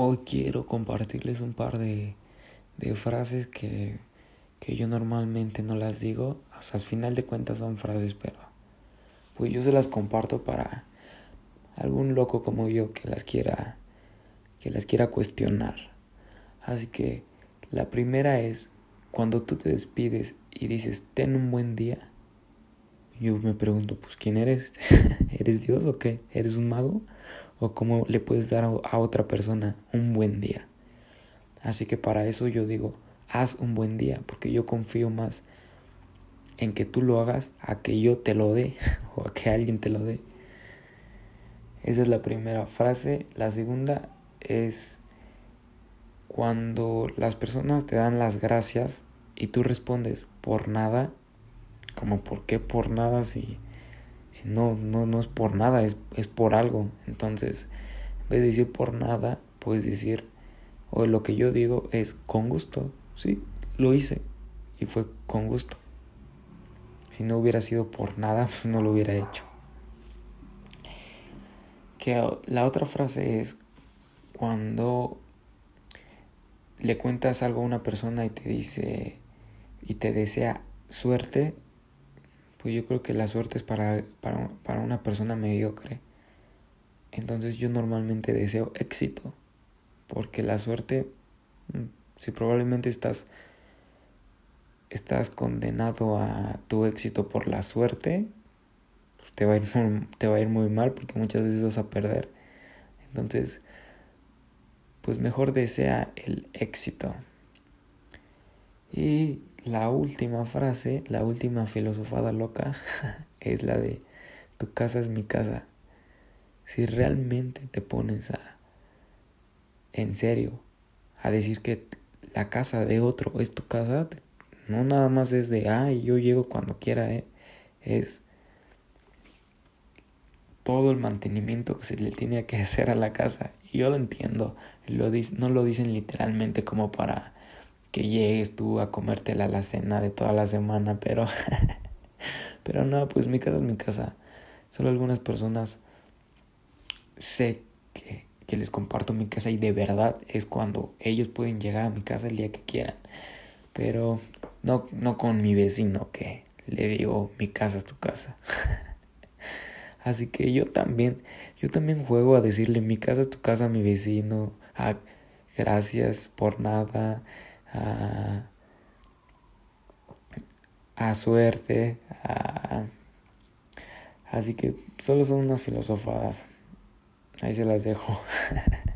hoy quiero compartirles un par de, de frases que, que yo normalmente no las digo. O sea, al final de cuentas son frases, pero pues yo se las comparto para algún loco como yo que las quiera que las quiera cuestionar. Así que la primera es cuando tú te despides y dices ten un buen día. Yo me pregunto, pues ¿quién eres? ¿Eres Dios o qué? ¿Eres un mago? ¿O cómo le puedes dar a otra persona un buen día? Así que para eso yo digo, haz un buen día, porque yo confío más en que tú lo hagas a que yo te lo dé o a que alguien te lo dé. Esa es la primera frase. La segunda es cuando las personas te dan las gracias y tú respondes por nada, como por qué por nada si, si no, no, no es por nada, es, es por algo. Entonces, en vez de decir por nada, puedes decir, o lo que yo digo es con gusto, sí, lo hice y fue con gusto. Si no hubiera sido por nada, pues no lo hubiera hecho. Que la otra frase es cuando le cuentas algo a una persona y te dice y te desea suerte, pues yo creo que la suerte es para, para, para una persona mediocre. Entonces yo normalmente deseo éxito, porque la suerte, mm, si probablemente estás, estás condenado a tu éxito por la suerte, pues te va, a ir, te va a ir muy mal porque muchas veces vas a perder. Entonces, pues mejor desea el éxito. Y la última frase, la última filosofada loca, es la de tu casa es mi casa. Si realmente te pones a, en serio, a decir que la casa de otro es tu casa, no nada más es de, ay, yo llego cuando quiera, ¿eh? es todo el mantenimiento que se le tiene que hacer a la casa. Y yo lo entiendo, lo no lo dicen literalmente como para que llegues tú a comerte la cena de toda la semana, pero, pero no, pues mi casa es mi casa. Solo algunas personas sé que, que les comparto mi casa y de verdad es cuando ellos pueden llegar a mi casa el día que quieran. Pero no, no con mi vecino que le digo mi casa es tu casa. Así que yo también, yo también juego a decirle mi casa es tu casa a mi vecino, a gracias por nada, a, a suerte, a, así que solo son unas filosofadas. Ahí se las dejo.